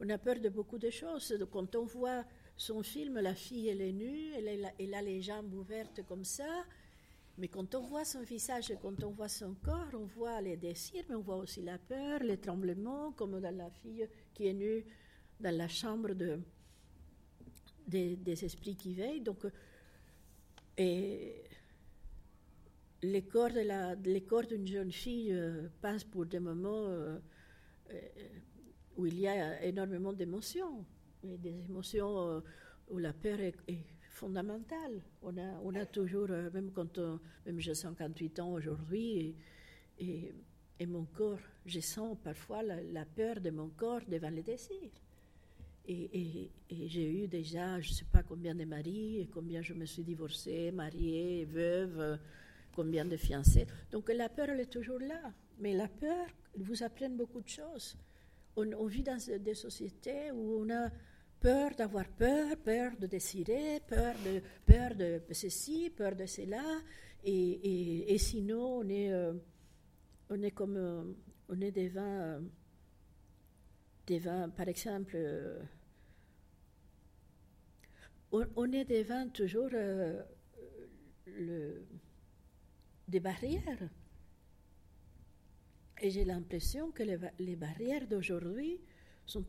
on a peur de beaucoup de choses. Quand on voit son film, la fille, elle est nue, elle, a les jambes ouvertes comme ça. Mais quand on voit son visage et quand on voit son corps, on voit les désirs, mais on voit aussi la peur, les tremblements, comme dans la fille qui est nue dans la chambre de, des, esprits qui veillent. Donc, et les corps, d'une jeune fille euh, passent pour des moments euh, euh, où il y a énormément d'émotions, des émotions où la peur est, fondamentale. On a, on a toujours, même quand même j'ai 58 ans aujourd'hui, et, et, mon corps, je sens parfois la, peur de mon corps devant le désir. Et, et j'ai eu déjà, je ne sais pas combien de maris, combien je me suis divorcée, mariée, veuve combien de fiancés. Donc la peur, elle est toujours là. Mais la peur vous apprend beaucoup de choses. On, vit dans des sociétés où on a peur d'avoir peur, peur de désirer, peur de, peur de ceci, peur de cela. Et, et, sinon, on est, euh, on est comme euh, on est devant, euh, devant par exemple, on, on, est devant toujours le des barrières. Et j'ai l'impression que les, barrières d'aujourd'hui sont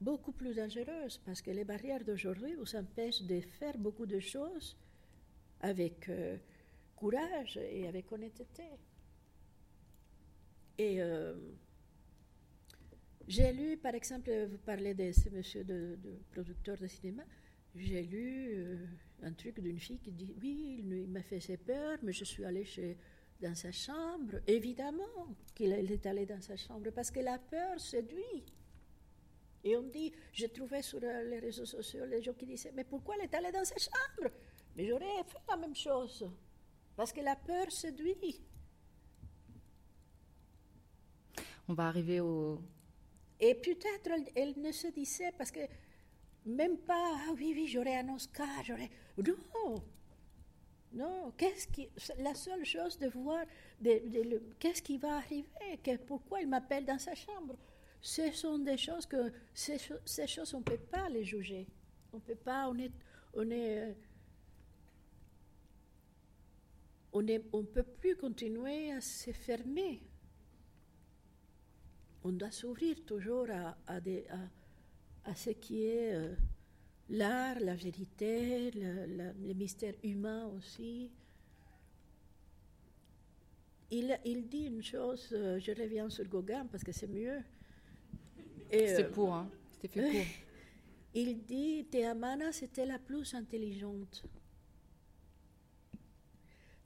beaucoup plus dangereuses parce que les barrières d'aujourd'hui vous empêchent de faire beaucoup de choses avec euh, courage et avec honnêteté. Et euh, j'ai lu, par exemple, vous parlez de ce monsieur de, producteur de cinéma, j'ai lu euh, un truc d'une fille qui dit Oui, il, m'a fait ses peur, mais je suis allée chez, dans sa chambre. Évidemment qu'il est allé dans sa chambre, parce que la peur séduit. Et on dit J'ai trouvé sur les réseaux sociaux les gens qui disaient Mais pourquoi elle est allée dans sa chambre? Mais j'aurais fait la même chose, parce que la peur séduit. On va arriver au. Et peut-être elle ne se disait, parce que même pas, ah oui, oui, j'aurai un Oscar, j'aurai. Non! Non, qu'est-ce qui, la seule chose de voir, de, qu'est-ce qui va arriver, que, pourquoi il m'appelle dans sa chambre? Ce sont des choses que, ces, choses, on peut pas les juger. On peut pas, on est, on est, on est, on peut plus continuer à se fermer. On doit s'ouvrir toujours à, à, à ce qui est euh, l'art, la vérité, le, le, mystère humain aussi. Il, il, dit une chose, euh, je reviens sur Gauguin parce que c'est mieux. C'est euh, pour, hein C'était fait pour. il dit Teamana, c'était la plus intelligente.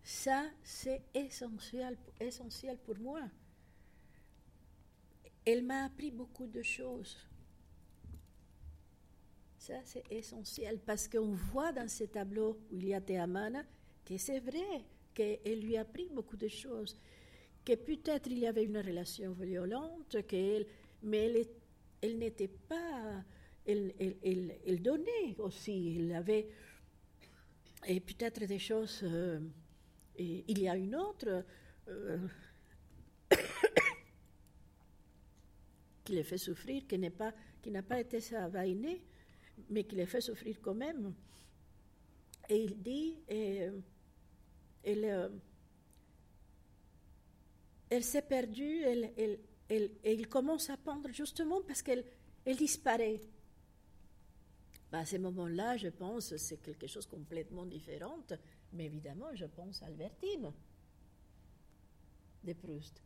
Ça, c'est essentiel, essentiel pour moi. Elle m'a appris beaucoup de choses. Ça, c'est essentiel parce qu'on voit dans ce tableau où il y a Teamana que c'est vrai qu'elle lui a appris beaucoup de choses. Que peut-être il y avait une relation violente, mais elle, elle n'était pas. Elle, elle, donnait aussi. Il avait. Et peut-être des choses. Euh, il y a une autre. Euh, qui les fait souffrir, qui n'a pas, été sa vainée, mais qui les fait souffrir quand même. Et il dit, et, elle, euh, elle s'est perdue, elle, elle, elle, il commence à pendre justement parce qu'elle elle disparaît. Bah, à ce moment-là, je pense c'est quelque chose de complètement différent, mais évidemment, je pense à Albertine de Proust.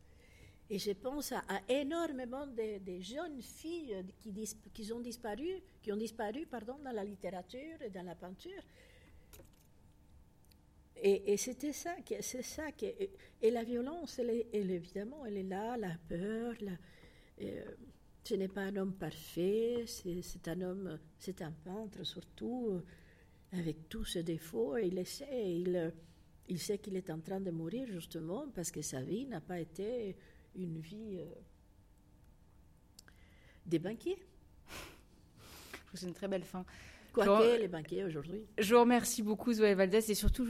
Et je pense à, énormément de, jeunes filles qui, qui, ont disparu, qui ont disparu pardon, dans la littérature et dans la peinture. Et, c'était ça, c'est ça que, et la violence, elle, est, évidemment, elle est là, la peur. Euh, ce n'est pas un homme parfait, c'est un homme, c'est un peintre surtout, avec tous ses défauts. Et il il, il sait qu'il est en train de mourir justement parce que sa vie n'a pas été une vie euh, des banquiers. C'est une très belle fin. Quoique les banquiers aujourd'hui. Je vous remercie beaucoup Zoé Valdès et surtout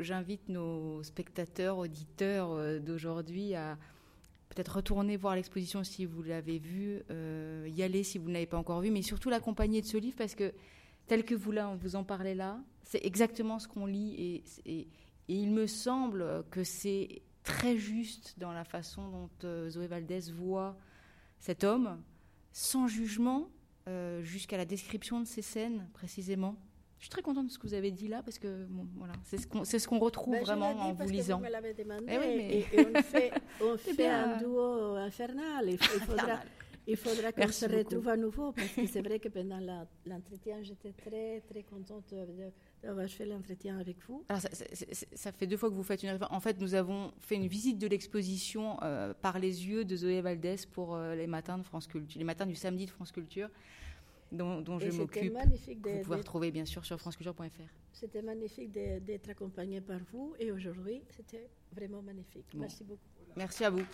j'invite nos spectateurs, auditeurs euh, d'aujourd'hui à peut-être retourner voir l'exposition si vous l'avez vue, euh, y aller si vous ne l'avez pas encore vue, mais surtout l'accompagner de ce livre parce que tel que vous, là, vous en parlez là, c'est exactement ce qu'on lit et, et, il me semble que c'est très juste dans la façon dont euh, Zoé Valdès voit cet homme, sans jugement, euh, jusqu'à la description de ces scènes précisément. Je suis très contente de ce que vous avez dit là parce que voilà, c'est ce qu'on ce qu'on retrouve ben, vraiment en vous lisant. Vous me l'avez demandé eh et, on fait, on fait un duo infernal. Il, faudra, il faudra qu'on se retrouve à nouveau parce que c'est vrai que pendant l'entretien, j'étais très très contente de, d'avoir fait l'entretien avec vous. Alors, ça, fait deux fois que vous faites une En fait, nous avons fait une visite de l'exposition euh, par les yeux de Zoé Valdès pour euh, les matins de France Culture, les matins du samedi de France Culture, dont, je m'occupe. Vous pouvez retrouver bien sûr sur franceculture.fr. C'était magnifique d'être accompagné par vous et aujourd'hui, c'était vraiment magnifique. Merci beaucoup. Merci à vous.